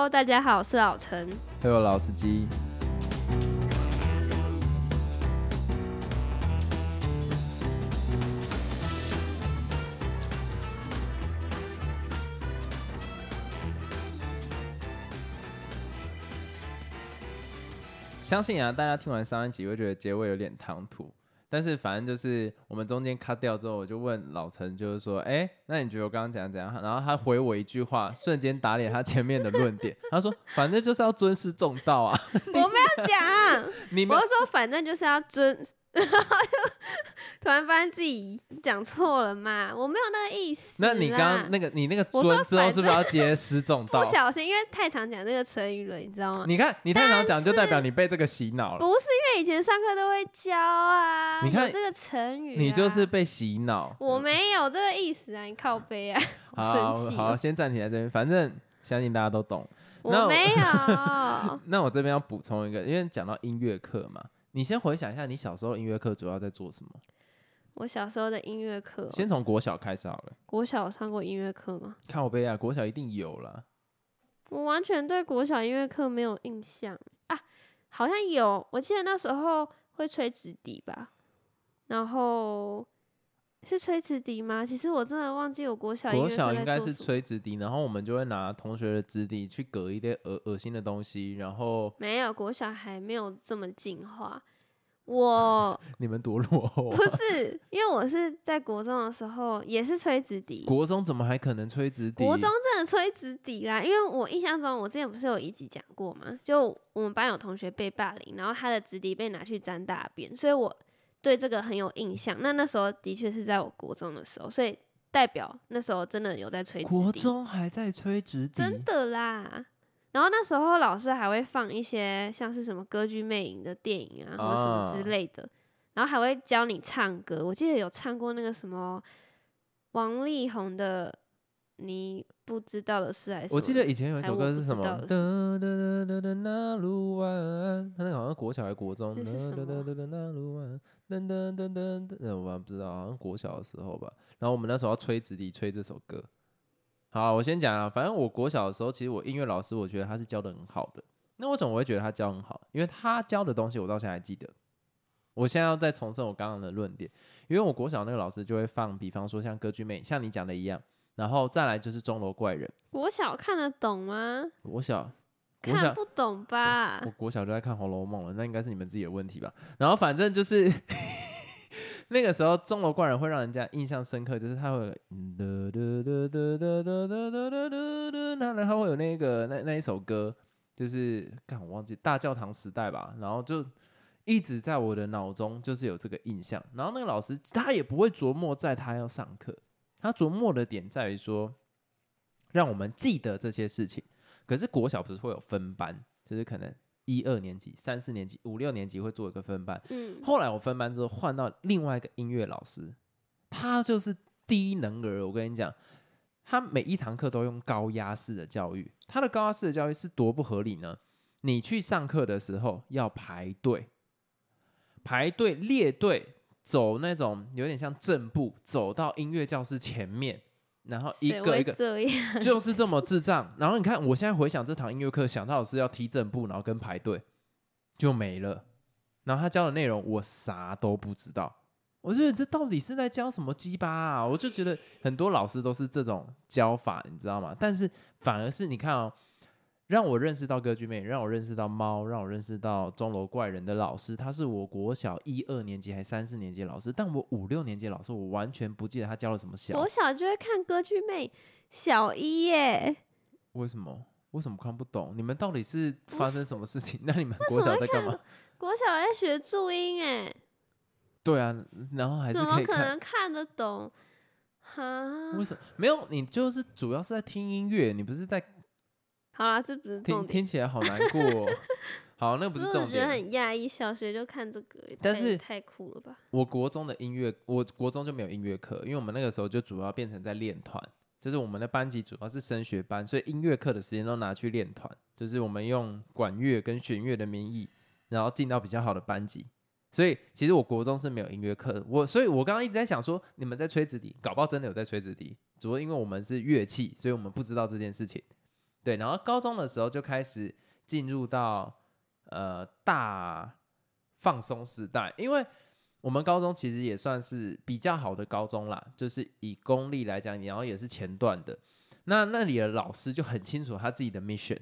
Hello，大家好，我是老陈。还有老司机。相信啊，大家听完上一集会觉得结尾有点唐突，但是反正就是我们中间 cut 掉之后，我就问老陈，就是说，哎、那你觉得我刚刚讲怎样？然后他回我一句话，瞬间打脸他前面的论点。他说，反正就是要尊师重道啊。我没有讲，你我是说反正就是要尊，突然发现自己讲错了嘛，我没有那个意思。那你刚刚那个你那个我说尊之后是不是要接失重道不？小心，因为太常讲这个成语了，你知道吗？你看你太常讲，就代表你被这个洗脑了。不是因为以前上课都会教啊，你看这个成语、啊，你就是被洗脑。我没有这个意思啊，你靠背啊，好生气好，先暂停在这边，反正相信大家都懂。我没有。那我这边要补充一个，因为讲到音乐课嘛，你先回想一下，你小时候音乐课主要在做什么？我小时候的音乐课，先从国小开始好了。国小有上过音乐课吗？靠背啊，国小一定有啦。我完全对国小音乐课没有印象啊，好像有，我记得那时候会吹纸笛吧，然后是吹纸笛吗？其实我真的忘记我国小音乐课国小应该是吹纸笛，然后我们就会拿同学的纸笛去隔一些恶恶心的东西，然后没有国小还没有这么进化。我 你们多落后啊、不是，因为我是在国中的时候也是吹直笛，国中怎么还可能吹直笛？国中真的吹直笛啦，因为我印象中，我之前不是有一集讲过嘛，就我们班有同学被霸凌，然后他的直笛被拿去沾大便，所以我对这个很有印象。那那时候的确是在我国中的时候，所以代表那时候真的有在吹直笛，国中还在吹直笛，真的啦。然后那时候老师还会放一些像是什么歌剧魅影的电影啊，或者什么之啊类的，然后还会教你唱歌。我记得有唱过那个什么王力宏的《你不知道的事》还是我记得以前有一首歌是什么？哒哒哒哒哒那路湾，他那个好像国小还国中。那是什么哒哒哒哒那路弯，噔噔噔噔噔，呃我不知道，好像国小的时候吧。然后我们那时候要吹直笛，吹这首歌。好，我先讲啊，反正我国小的时候，其实我音乐老师，我觉得他是教的很好的。那为什么我会觉得他教很好？因为他教的东西我到现在还记得。我现在要再重申我刚刚的论点，因为我国小那个老师就会放，比方说像歌剧魅，像你讲的一样，然后再来就是钟楼怪人。国小看得懂吗？国小，国看不懂吧我？国小就在看《红楼梦》了，那应该是你们自己的问题吧。然后反正就是那个时候，钟楼怪人会让人家印象深刻，就是他会，然后他会有那个那那一首歌，就是看我忘记大教堂时代吧，然后就一直在我的脑中就是有这个印象。然后那个老师他也不会琢磨在他要上课，他琢磨的点在于说让我们记得这些事情。可是国小不是会有分班，就是可能。一二年级、三四年级、五六年级会做一个分班。嗯，后来我分班之后换到另外一个音乐老师，他就是低能儿。我跟你讲，他每一堂课都用高压式的教育。他的高压式的教育是多不合理呢？你去上课的时候要排队，排队列队走那种有点像正步，走到音乐教室前面，然后一个一个？就是这么智障。然后你看，我现在回想这堂音乐课，想到的是要踢正步，然后跟排队，就没了。然后他教的内容我啥都不知道，我觉得这到底是在教什么鸡巴啊？我就觉得很多老师都是这种教法，你知道吗？但是反而是你看哦，让我认识到歌剧魅，让我认识到猫，让我认识到钟楼怪人的老师，他是我国小一二年级还三四年级的老师，但我五六年级的老师，我完全不记得他教了什么小国小就会看歌剧魅，小一耶，为什么？为什么看不懂？你们到底是发生什么事情？那你们国小在干嘛？国小在学注音哎，对啊，然后还是怎么可。能看得懂？哈，为什么没有？你就是主要是在听音乐，你不是在好啦，这不是重听，点。听起来好难过、哦。好，那个不可是重点我觉得很点。讶异，小学就看这个，但是太太酷了吧？我国中的音乐，我国中就没有音乐课，因为我们那个时候就主要变成在练团，就是我们的班级主要是升学班，所以音乐课的时间都拿去练团，就是我们用管乐跟弦乐的名义，然后进到比较好的班级。所以其实我国中是没有音乐课的，我所以我刚刚一直在想说，你们在吹直笛，搞不好真的有在吹直笛，只不过因为我们是乐器，所以我们不知道这件事情。对，然后高中的时候就开始进入到呃大放松时代，因为我们高中其实也算是比较好的高中啦，就是以公立来讲，然后也是前段的。那那里的老师就很清楚他自己的 mission，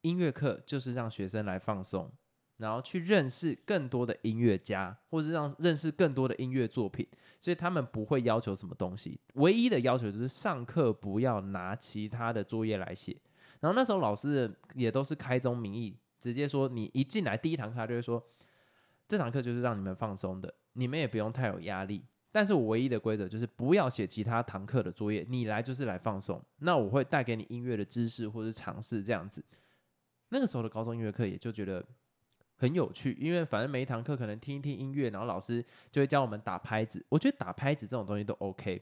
音乐课就是让学生来放松，然后去认识更多的音乐家，或是让认识更多的音乐作品。所以他们不会要求什么东西，唯一的要求就是上课不要拿其他的作业来写。然后那时候老师也都是开宗明义，直接说你一进来第一堂课他就会说，这堂课就是让你们放松的，你们也不用太有压力。但是我唯一的规则就是不要写其他堂课的作业，你来就是来放松。那我会带给你音乐的知识或者尝试这样子。那个时候的高中音乐课也就觉得很有趣，因为反正每一堂课可能听一听音乐，然后老师就会教我们打拍子。我觉得打拍子这种东西都 OK。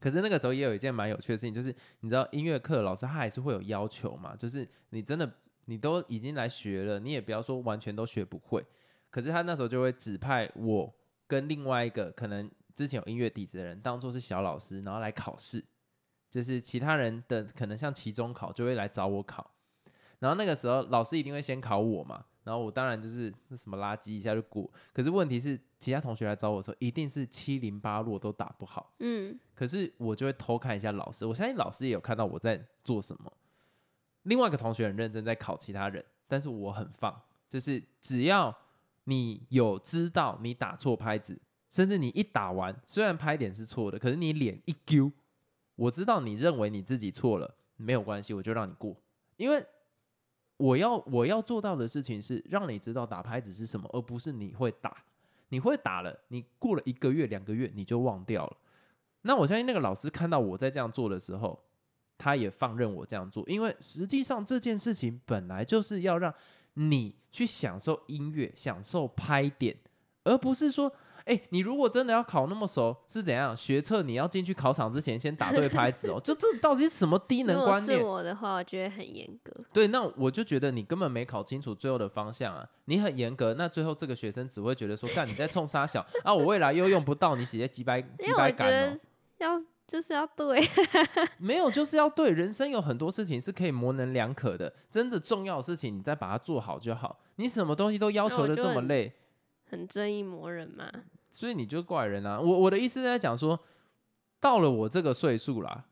可是那个时候也有一件蛮有趣的事情，就是你知道音乐课老师他还是会有要求嘛，就是你真的你都已经来学了，你也不要说完全都学不会。可是他那时候就会指派我。跟另外一个可能之前有音乐底子的人当做是小老师，然后来考试，就是其他人的可能像期中考就会来找我考，然后那个时候老师一定会先考我嘛，然后我当然就是那什么垃圾一下就过，可是问题是其他同学来找我的时候一定是七零八落都打不好，嗯，可是我就会偷看一下老师，我相信老师也有看到我在做什么。另外一个同学很认真在考其他人，但是我很放，就是只要。你有知道你打错拍子，甚至你一打完，虽然拍点是错的，可是你脸一丢，我知道你认为你自己错了，没有关系，我就让你过，因为我要我要做到的事情是让你知道打拍子是什么，而不是你会打，你会打了，你过了一个月两个月你就忘掉了。那我相信那个老师看到我在这样做的时候，他也放任我这样做，因为实际上这件事情本来就是要让。你去享受音乐，享受拍点，而不是说，哎，你如果真的要考那么熟，是怎样？学测你要进去考场之前先打对 拍子哦，就这到底是什么低能观念？是我的话，我觉得很严格。对，那我就觉得你根本没考清楚最后的方向啊！你很严格，那最后这个学生只会觉得说，干你在冲沙小啊，我未来又用不到你写些几百几百感哦。要。就是要对，没有就是要对。人生有很多事情是可以模棱两可的，真的重要的事情你再把它做好就好。你什么东西都要求的这么累，很正义魔人嘛？所以你就怪人啊！我我的意思在讲说，到了我这个岁数啦，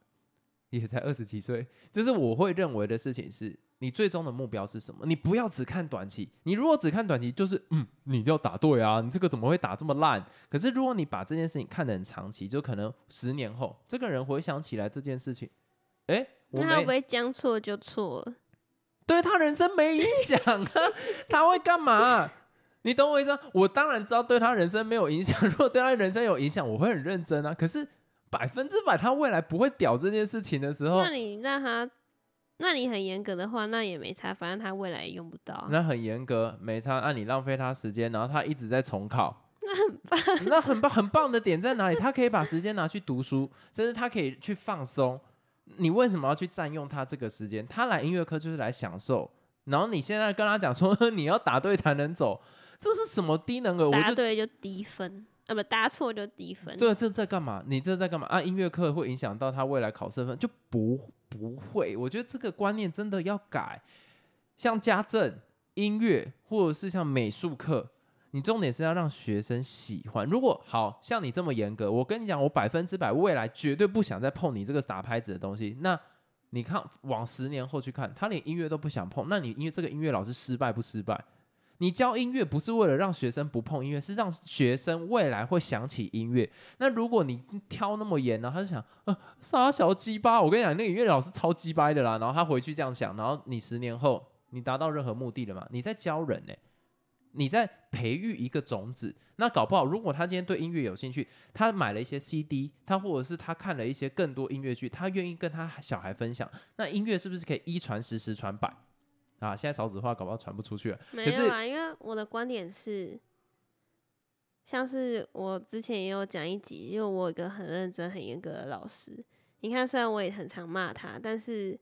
也才二十几岁，就是我会认为的事情是。你最终的目标是什么？你不要只看短期。你如果只看短期，就是嗯，你要打对啊，你这个怎么会打这么烂？可是如果你把这件事情看得很长期，就可能十年后，这个人回想起来这件事情，哎，那他会不会将错就错了？对他人生没影响啊，他会干嘛？你懂我意思？我当然知道对他人生没有影响。如果对他人生有影响，我会很认真啊。可是百分之百他未来不会屌这件事情的时候，那你让他。那你很严格的话，那也没差，反正他未来也用不到。那很严格，没差。那你浪费他时间，然后他一直在重考，那很棒。那很棒，很棒的点在哪里？他可以把时间拿去读书，甚至他可以去放松。你为什么要去占用他这个时间？他来音乐课就是来享受。然后你现在跟他讲说 你要答对才能走，这是什么低能儿？答对就低分，啊不，答错就低分。对，这在干嘛？你这在干嘛啊？音乐课会影响到他未来考试分，就不。不会，我觉得这个观念真的要改。像家政、音乐，或者是像美术课，你重点是要让学生喜欢。如果好像你这么严格，我跟你讲，我百分之百未来绝对不想再碰你这个打拍子的东西。那你看，往十年后去看，他连音乐都不想碰，那你因为这个音乐老师失败不失败？你教音乐不是为了让学生不碰音乐，是让学生未来会想起音乐。那如果你挑那么严呢？他就想，呃，傻小鸡巴。我跟你讲，那个音乐老师超鸡掰的啦。然后他回去这样想，然后你十年后你达到任何目的了吗？你在教人呢，你在培育一个种子。那搞不好，如果他今天对音乐有兴趣，他买了一些 CD，他或者是他看了一些更多音乐剧，他愿意跟他小孩分享，那音乐是不是可以一传十，十传百？啊，现在少子化，搞不好传不出去了。没有啊，因为我的观点是，像是我之前也有讲一集，因为我有一个很认真、很严格的老师。你看，虽然我也很常骂他，但是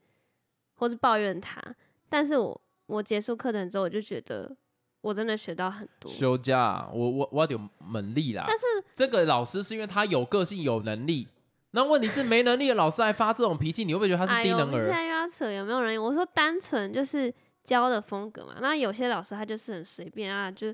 或是抱怨他，但是我我结束课程之后，我就觉得我真的学到很多。休假，我我我有能力啦。但是这个老师是因为他有个性、有能力。那问题是没能力的老师还发这种脾气，你会不会觉得他是低能儿？拉扯有没有人？我说单纯就是教的风格嘛。那有些老师他就是很随便啊，就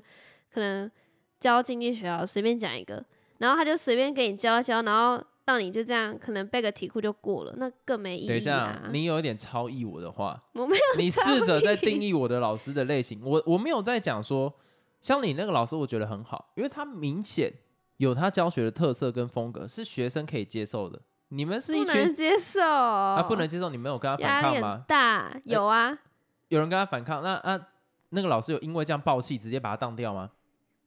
可能教经济学啊，随便讲一个，然后他就随便给你教一教，然后到你就这样可能背个题库就过了，那更没意义啊。等一下，你有一点超意我的话，我没有你试着在定义我的老师的类型。我我没有在讲说，像你那个老师，我觉得很好，因为他明显有他教学的特色跟风格，是学生可以接受的。你们是一不能群接受，啊不能接受，你们有跟他反压力很抗吗？大。有啊，有人跟他反抗，那啊那个老师有因为这样爆气，直接把他当掉吗？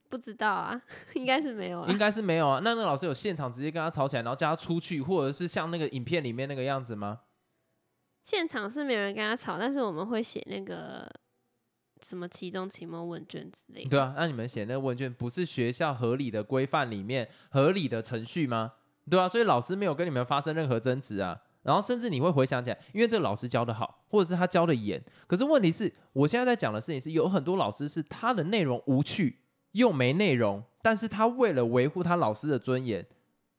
不知道啊，应该是没有啊应。该是没有啊。那那个老师有现场直接跟他吵起来，然后叫他出去，或者是像那个影片里面那个样子吗？现场是没有人跟他吵，但是我们会写那个什么期中、期末问卷之类的。对啊，那你们写那个问卷不是学校合理的规范里面合理的程序吗？对啊，所以老师没有跟你们发生任何争执啊。然后甚至你会回想起来，因为这个老师教的好，或者是他教的严。可是问题是我现在在讲的事情是，有很多老师是他的内容无趣又没内容，但是他为了维护他老师的尊严，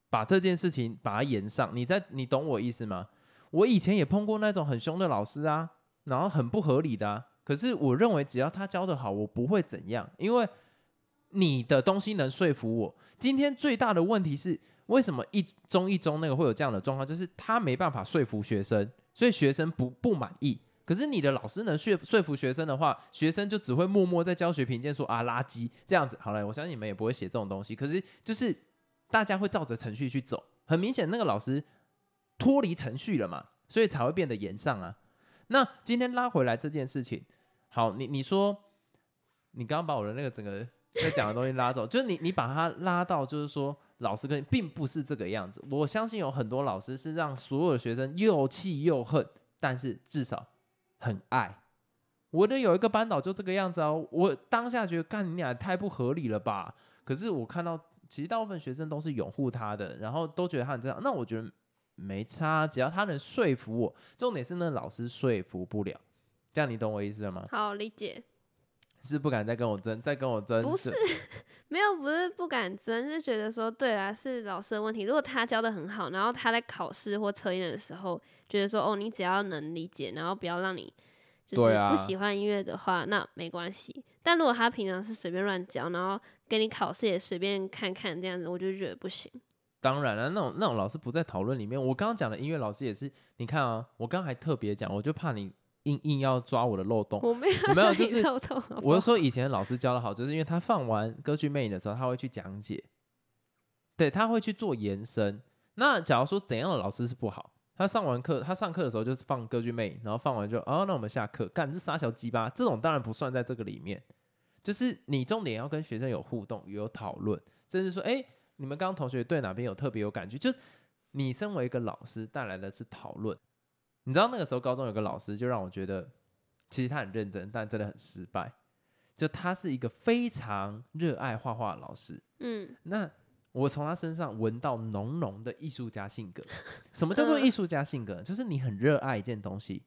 把这件事情把它延上。你在你懂我意思吗？我以前也碰过那种很凶的老师啊，然后很不合理的、啊。可是我认为只要他教的好，我不会怎样，因为你的东西能说服我。今天最大的问题是，为什么一中一中那个会有这样的状况？就是他没办法说服学生，所以学生不不满意。可是你的老师能说说服学生的话，学生就只会默默在教学评鉴说啊垃圾这样子。好了，我相信你们也不会写这种东西。可是就是大家会照着程序去走，很明显那个老师脱离程序了嘛，所以才会变得严上啊。那今天拉回来这件事情，好，你你说你刚刚把我的那个整个在讲的东西拉走，就是你你把它拉到，就是说老师跟并不是这个样子。我相信有很多老师是让所有的学生又气又恨，但是至少很爱。我的有一个班导就这个样子啊，我当下觉得干你俩太不合理了吧？可是我看到其实大部分学生都是拥护他的，然后都觉得他很正常。那我觉得没差，只要他能说服我，重点是那老师说服不了。这样你懂我意思了吗？好理解，是不敢再跟我争，再跟我争，不是 没有，不是不敢争，是觉得说，对啊，是老师的问题。如果他教的很好，然后他在考试或测验的时候，觉得说，哦，你只要能理解，然后不要让你就是不喜欢音乐的话，那没关系。但如果他平常是随便乱教，然后给你考试也随便看看这样子，我就觉得不行。当然了，那种那种老师不在讨论里面。我刚刚讲的音乐老师也是，你看啊，我刚刚还特别讲，我就怕你硬硬要抓我的漏洞。我没有没有就是我是说以前老师教的好，就是因为他放完歌剧魅影的时候，他会去讲解，对，他会去做延伸。那假如说怎样的老师是不好，他上完课，他上课的时候就是放歌剧魅影，然后放完就哦，那我们下课，干这傻小鸡巴，这种当然不算在这个里面。就是你重点要跟学生有互动，有讨论，甚至说，哎，你们刚刚同学对哪边有特别有感觉，就是你身为一个老师带来的是讨论。你知道那个时候高中有个老师，就让我觉得其实他很认真，但真的很失败。就他是一个非常热爱画画的老师，嗯，那我从他身上闻到浓浓的艺术家性格。什么叫做艺术家性格？就是你很热爱一件东西，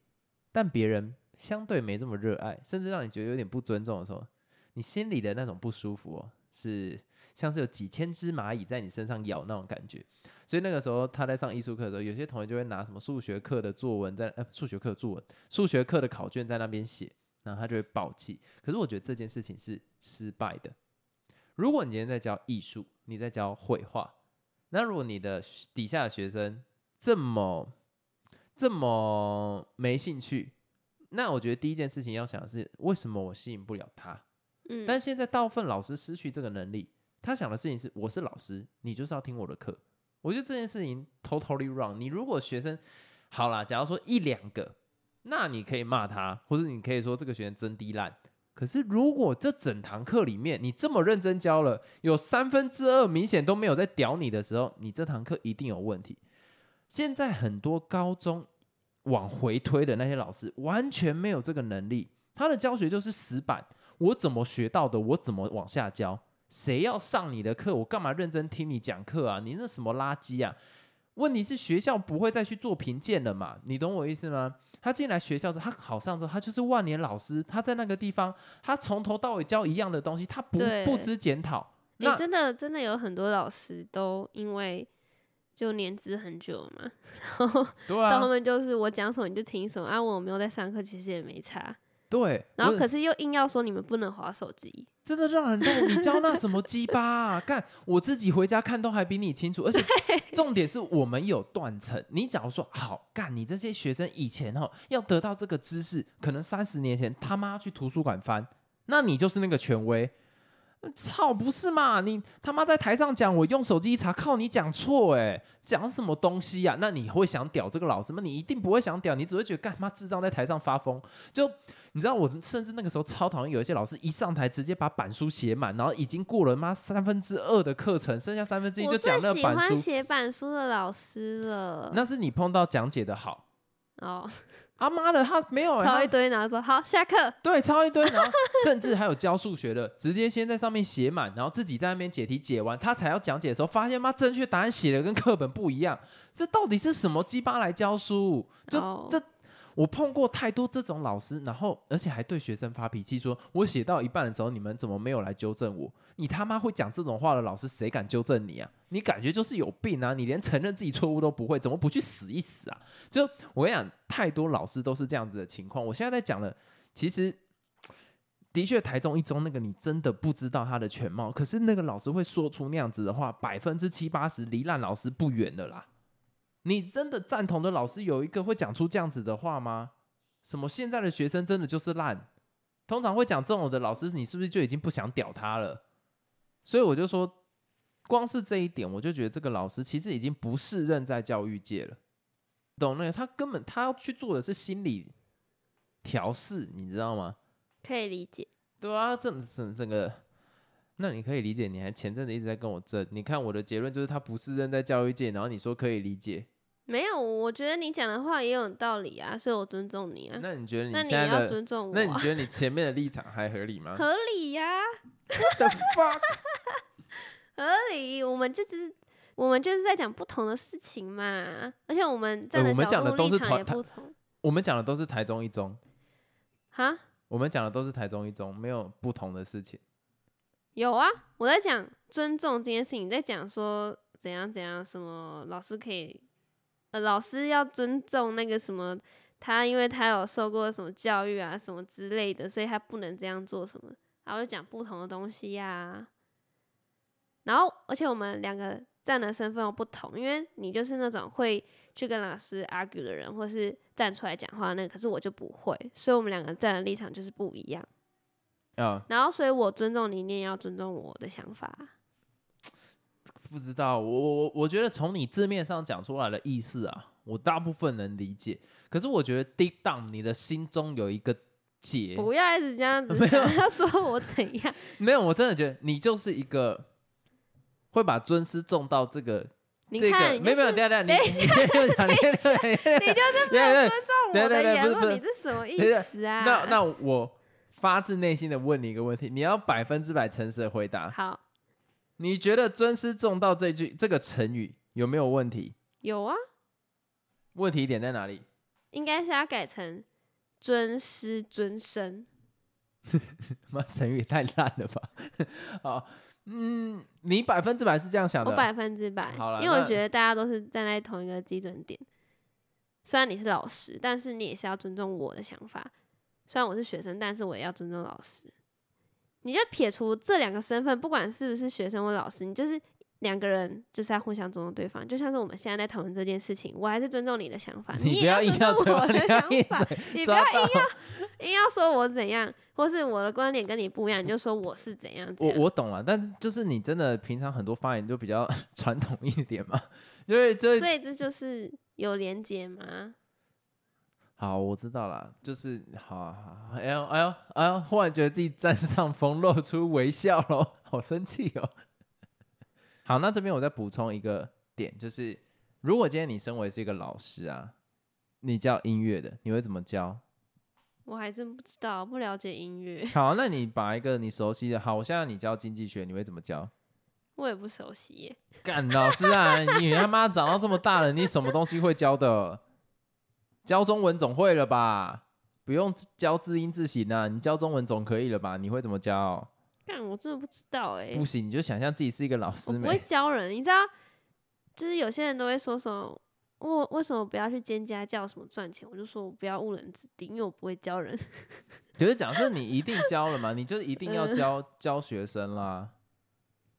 但别人相对没这么热爱，甚至让你觉得有点不尊重的时候，你心里的那种不舒服、哦，是像是有几千只蚂蚁在你身上咬那种感觉。所以那个时候他在上艺术课的时候，有些同学就会拿什么数学课的作文在呃数学课作文、数学课的考卷在那边写，然后他就会爆气。可是我觉得这件事情是失败的。如果你今天在教艺术，你在教绘画，那如果你的底下的学生这么这么没兴趣，那我觉得第一件事情要想的是，为什么我吸引不了他？嗯，但现在大部分老师失去这个能力，他想的事情是：我是老师，你就是要听我的课。我觉得这件事情 totally wrong。你如果学生好啦，假如说一两个，那你可以骂他，或者你可以说这个学生真低烂。可是如果这整堂课里面你这么认真教了，有三分之二明显都没有在屌你的时候，你这堂课一定有问题。现在很多高中往回推的那些老师完全没有这个能力，他的教学就是死板，我怎么学到的，我怎么往下教。谁要上你的课，我干嘛认真听你讲课啊？你那什么垃圾啊！问题是学校不会再去做评鉴了嘛？你懂我意思吗？他进来学校之后，他考上之后，他就是万年老师。他在那个地方，他从头到尾教一样的东西，他不不知检讨。诶那真的真的有很多老师都因为就年资很久了嘛，然后对到后啊，面就是我讲什么你就听什么，啊，我没有在上课，其实也没差。对，然后可是又硬要说你们不能划手机，真的让人动。你教那什么鸡巴啊？干，我自己回家看都还比你清楚，而且重点是我们有断层。你假如说好干，你这些学生以前哦要得到这个知识，可能三十年前他妈去图书馆翻，那你就是那个权威。操，不是嘛？你他妈在台上讲，我用手机一查，靠你讲错哎，讲什么东西呀、那你会想屌这个老师吗？你一定不会想屌，你只会觉得干妈智障在台上发疯。就你知道，我甚至那个时候超讨厌有一些老师一上台直接把板书写满，然后已经过了妈三分之二的课程，剩下三分之一就讲那个板书。写板书的老师了。那是你碰到讲解的好。哦，啊妈的，他没有、欸，抄一堆，然后说好下课。对，抄一堆，然后甚至还有教数学的，直接先在上面写满，然后自己在那边解题解完，他才要讲解的时候，发现妈正确答案写的跟课本不一样，这到底是什么鸡巴来教书？就哦这我碰过太多这种老师，然后而且还对学生发脾气说，我写到一半的时候，你们怎么没有来纠正我？你他妈会讲这种话的老师，谁敢纠正你啊？你感觉就是有病啊！你连承认自己错误都不会，怎么不去死一死啊？就我跟你讲，太多老师都是这样子的情况。我现在在讲了，其实的确台中一中那个你真的不知道他的全貌，可是那个老师会说出那样子的话，百分之七八十离烂老师不远了啦。你真的赞同的老师有一个会讲出这样子的话吗？什么现在的学生真的就是烂？通常会讲这种的老师，你是不是就已经不想屌他了？所以我就说，光是这一点，我就觉得这个老师其实已经不适任在教育界了。懂那个？他根本他要去做的是心理调试，你知道吗？可以理解。对啊，整整整个，那你可以理解。你还前阵子一直在跟我争，你看我的结论就是他不是扔在教育界，然后你说可以理解，没有，我觉得你讲的话也有道理啊，所以我尊重你啊。那你觉得你那你也要现在的，尊重我、那你啊，觉得你 前面的立场还合理吗合理呀？The fuck？合理。我们就是我们就是在讲不同的事情嘛，而且我们站的呃我们讲的角度立场都是团也不同。我们讲的都是台中一中，哈，我们讲的都是台中一中，没有不同的事情。有啊，我在讲尊重这件事情，你在讲说怎样怎样，什么老师可以，呃，老师要尊重那个什么，他因为他有受过什么教育啊，什么之类的，所以他不能这样做什么，然后就讲不同的东西呀、然后，而且我们两个站的身份又不同，因为你就是那种会去跟老师 argue 的人，或是站出来讲话那个，可是我就不会，所以我们两个站的立场就是不一样。啊，然后，所以我尊重你，你也要尊重我的想法。不知道，我我我我觉得从你字面上讲出来的意思啊，我大部分能理解。可是我觉得 deep down 你的心中有一个结，不要一直这样子没有想要说我怎样，没有，我真的觉得你就是一个会把尊师重到这个这个你看，你没有没有，就是等一下等一下，你就是没有尊重我的言论，你是什么意思啊？那那我发自内心的问你一个问题，你要百分之百诚实的回答。好，你觉得“尊师重道”这句这个成语有没有问题？有啊，问题点在哪里？应该是要改成尊师尊生。妈，成语太烂了吧！好，嗯，你百分之百是这样想的。我百分之百好了，因为我觉得大家都是站在同一个基准点。虽然你是老师，但是你也是要尊重我的想法。虽然我是学生，但是我也要尊重老师。你就撇除这两个身份，不管是不是学生或老师，你就是两个人就是要互相尊重对方。就像是我们现在在讨论这件事情，我还是尊重你的想法，你也不要硬要尊重我的想法。你不要硬要硬要说我怎样，或是我的观点跟你不一样，你就说我是怎样怎我。我懂了，但是就是你真的平常很多发言就比较 传统一点嘛，就是就是所以这就是有连结吗？好，我知道了，就是好哎呦哎呦哎呦，忽然觉得自己占上风，露出微笑咯，好生气哦。好，那这边我再补充一个点，就是如果今天你身为是一个老师啊，你教音乐的，你会怎么教？我还真不知道，不了解音乐，好，那你把一个你熟悉的，好，我现在你教经济学，你会怎么教？我也不熟悉耶。干老师啊，你他妈长到这么大了，你什么东西会教的？教中文总会了吧？不用教字音字形啊，你教中文总可以了吧？你会怎么教？但我真的不知道哎，不行，你就想象自己是一个老师？我不会教人，你知道？就是有些人都会说什么，我为什么不要去兼家教什么赚钱？我就说我不要误人子弟，因为我不会教人。就是假设你一定教了嘛，你就一定要教教学生啦。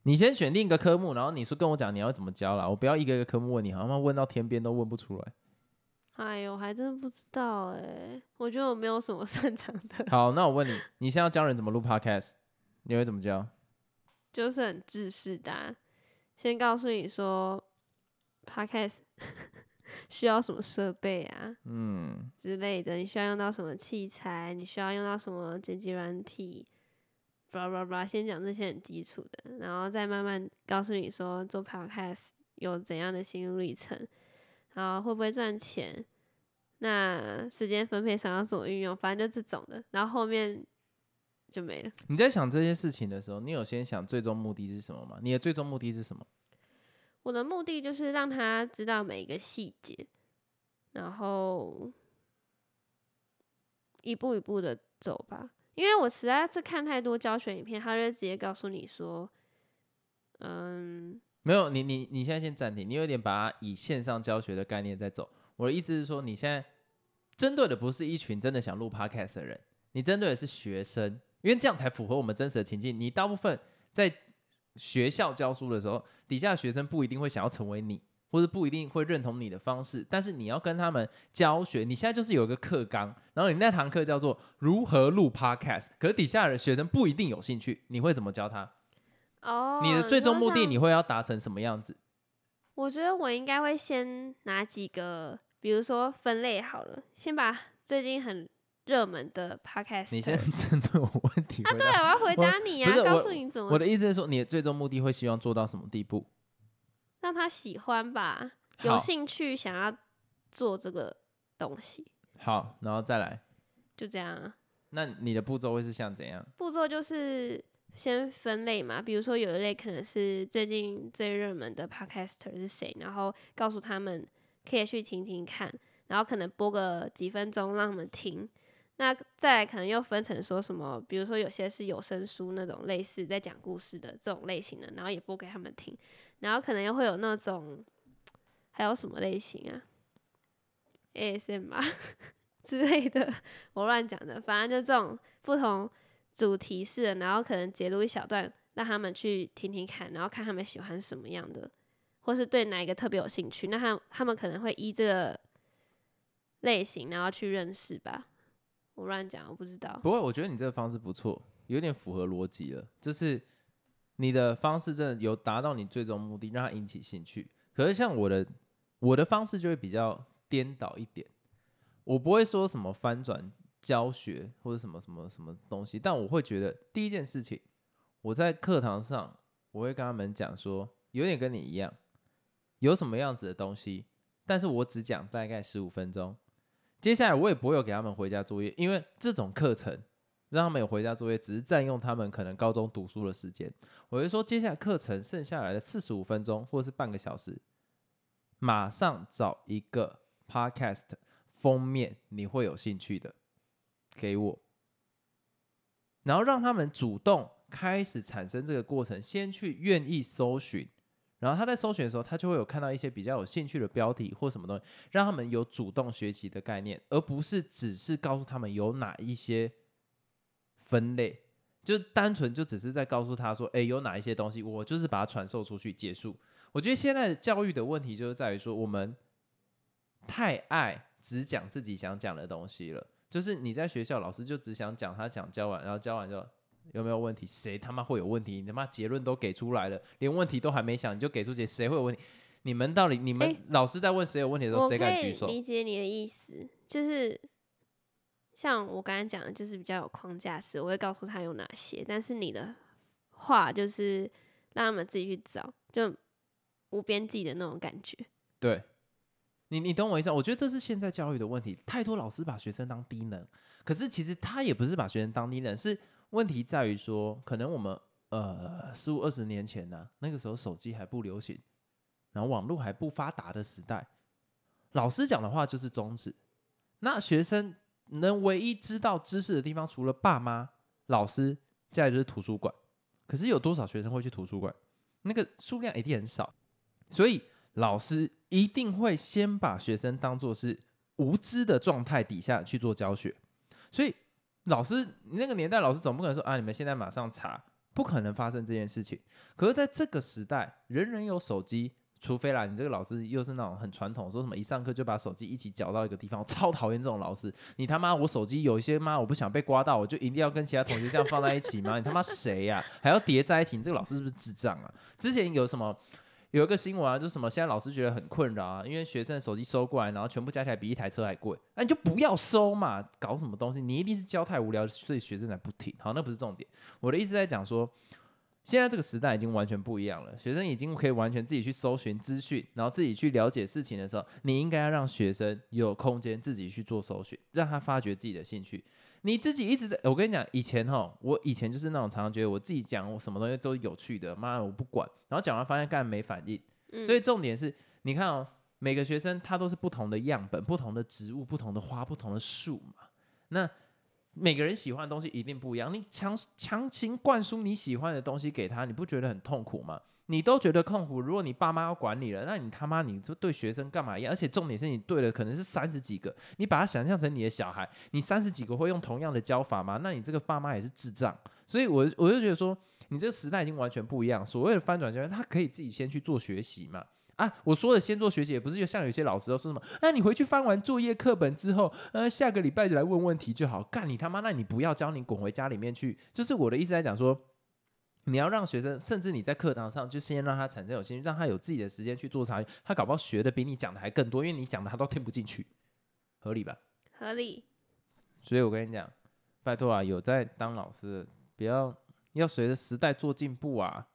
你先选定一个科目，然后你说跟我讲你要怎么教啦，我不要一个一个科目问你，好像问到天边都问不出来。哎呦，还真不知道哎，我觉得我没有什么 擅长的。好，那我问你，你现在要教人怎么录 podcast，你会怎么教？就是很自私的，先告诉你说，podcast 需要什么设备啊，嗯之类的，你需要用到什么器材，你需要用到什么剪辑软体，巴拉巴拉巴拉，先讲这些很基础的，然后再慢慢告诉你说做 podcast 有怎样的心路历程，然后会不会赚钱，那时间分配上要怎么运用，反正就这种的，然后后面。就没了。你在想这些事情的时候，你有先想最终目的是什么吗？你的最终目的是什么？我的目的就是让他知道每一个细节，然后一步一步的走吧。因为我实在是看太多教学影片，他就直接告诉你说：“嗯，没有，你你你现在先暂停，你有点把以线上教学的概念在走。我的意思是说，你现在针对的不是一群真的想录 podcast 的人，你针对的是学生。”因为这样才符合我们真实的情境。你大部分在学校教书的时候，底下的学生不一定会想要成为你，或者不一定会认同你的方式。但是你要跟他们教学，你现在就是有一个课纲，然后你那堂课叫做如何录 Podcast，可是底下的学生不一定有兴趣，你会怎么教他？哦，你的最终目的你会要达成什么样子？我觉得我应该会先拿几个，比如说分类好了，先把最近很。热门的 podcast，你先 针对我问题啊？对，我要回答你啊，告诉你怎么。我的意思是说，你的最终目的会希望做到什么地步？让他喜欢吧，有兴趣想要做这个东西。好，然后再来，就这样啊。那你的步骤会是像怎样？步骤就是先分类嘛，比如说有一类可能是最近最热门的 podcaster 是谁，然后告诉他们可以去听听看，然后可能播个几分钟让他们听。那再来可能又分成说什么，比如说有些是有声书那种类似在讲故事的这种类型的，然后也播给他们听，然后可能又会有那种还有什么类型啊，ASM 啊之类的，我乱讲的，反正就这种不同主题式，然后可能截录一小段让他们去听听看，然后看他们喜欢什么样的，或是对哪一个特别有兴趣，那他他们可能会依这个类型然后去认识吧。我乱讲，我不知道。不会，我觉得你这个方式不错，有点符合逻辑了。就是你的方式真的有达到你最终目的，让他引起兴趣。可是像我的，我的方式就会比较颠倒一点。我不会说什么翻转教学或者什么什么什么东西，但我会觉得第一件事情，我在课堂上我会跟他们讲说，有点跟你一样，有什么样子的东西，但是我只讲大概十五分钟。接下来我也不会有给他们回家作业，因为这种课程让他们有回家作业，只是占用他们可能高中读书的时间。我会说，接下来课程剩下来的四十五分钟或是半个小时，马上找一个 podcast 封面你会有兴趣的给我，然后让他们主动开始产生这个过程，先去愿意搜寻。然后他在搜寻的时候，他就会有看到一些比较有兴趣的标题或什么东西，让他们有主动学习的概念，而不是只是告诉他们有哪一些分类，就单纯就只是在告诉他说，哎，有哪一些东西，我就是把它传授出去结束。我觉得现在的教育的问题就是在于说，我们太爱只讲自己想讲的东西了，就是你在学校，老师就只想讲他讲教完，然后教完就。有没有问题？谁他妈会有问题？你他妈结论都给出来了，连问题都还没想，你就给出结，谁会有问题？你们到底你们老师在问谁有问题的时候，谁敢举手？理解你的意思，就是像我刚才讲的，就是比较有框架式，我会告诉他有哪些，但是你的话就是让他们自己去找，就无边际的那种感觉。对，你你懂我意思？我觉得这是现在教育的问题，太多老师把学生当低能，可是其实他也不是把学生当低能，是。问题在于说，可能我们呃十五二十年前呢，那个时候手机还不流行，然后网络还不发达的时代，老师讲的话就是宗旨。那学生能唯一知道知识的地方，除了爸妈、老师，再就是图书馆。可是有多少学生会去图书馆？那个数量一定很少。所以老师一定会先把学生当做是无知的状态底下去做教学，所以老师那个年代，老师总不可能说啊，你们现在马上查，不可能发生这件事情。可是在这个时代，人人有手机。除非啦，你这个老师又是那种很传统，说什么一上课就把手机一起缴到一个地方，我超讨厌这种老师。你他妈，我手机有一些妈，我不想被刮到，我就一定要跟其他同学这样放在一起吗？你他妈谁呀？还要叠在一起？你这个老师是不是智障啊？之前有什么有一个新闻啊，就是什么现在老师觉得很困扰啊，因为学生的手机收过来，然后全部加起来比一台车还贵，那你就不要收嘛，搞什么东西？你一定是教太无聊，所以学生才不听。好，那不是重点，我的意思在讲说。现在这个时代已经完全不一样了，学生已经可以完全自己去搜寻资讯，然后自己去了解事情的时候，你应该要让学生有空间自己去做搜寻，让他发掘自己的兴趣。你自己一直在，我跟你讲，以前哈，我以前就是那种常常觉得我自己讲我什么东西都有趣的，妈我不管，然后讲完发现干没反应。所以重点是，你看哦，每个学生他都是不同的样本，不同的植物，不同的花，不同的树嘛，那。每个人喜欢的东西一定不一样，你强强行灌输你喜欢的东西给他，你不觉得很痛苦吗？你都觉得痛苦，如果你爸妈要管你了，那你他妈你就对学生干嘛一样？而且重点是你对的可能是三十几个，你把他想象成你的小孩，你三十几个会用同样的教法吗？那你这个爸妈也是智障。所以，我我就觉得说，你这个时代已经完全不一样。所谓的翻转教育，他可以自己先去做学习嘛。啊，我说的先做学习，也不是就像有些老师都说什么，那你回去翻完作业课本之后，呃，下个礼拜就来问问题就好。干你他妈，那你不要教你滚回家里面去。就是我的意思在讲说，你要让学生，甚至你在课堂上就先让他产生有兴趣，让他有自己的时间去做查他搞不好学的比你讲的还更多，因为你讲的他都听不进去，合理吧？合理。所以我跟你讲，拜托啊，有在当老师，不要要随着时代做进步啊，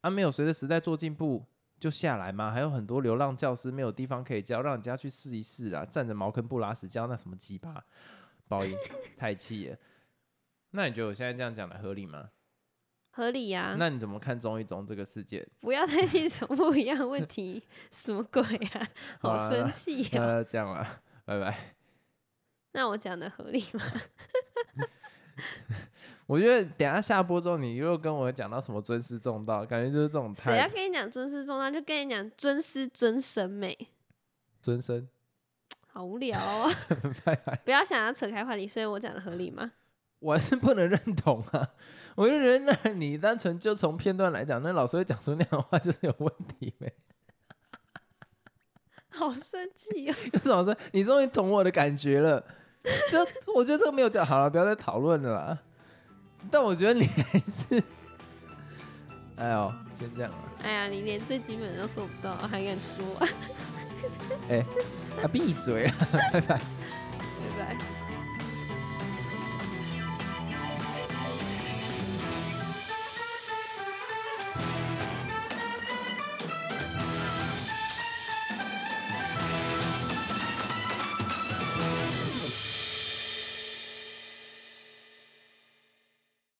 啊，没有随着时代做进步。就下来吗？还有很多流浪教师没有地方可以教，让人家去试一试啊！站着茅坑不拉屎，教那什么鸡巴，报应 太气了。那你觉得我现在这样讲的合理吗？合理呀。那你怎么看中一中这个事件？不要再提重复一样问题，什么鬼啊？好生气呀！那这样了，拜拜。那我讲的合理吗？我觉得等下下播之后，你又跟我讲到什么尊师重道，感觉就是这种。谁要跟你讲尊师重道，就跟你讲尊师尊审美。尊生，好无聊哦。拜拜。不要想要扯开话题，所以我讲的合理吗？我还是不能认同啊！我就觉得，那你单纯就从片段来讲，那老师会讲出那样的话，就是有问题呗。好生气哦！有什么事？你终于懂我的感觉了。就我觉得这个没有讲好了，不要再讨论了啦。但我觉得你还是，哎呦，先这样了。哎呀，你连最基本的都做不到，还敢说？哎，啊，闭嘴了，拜拜，拜拜。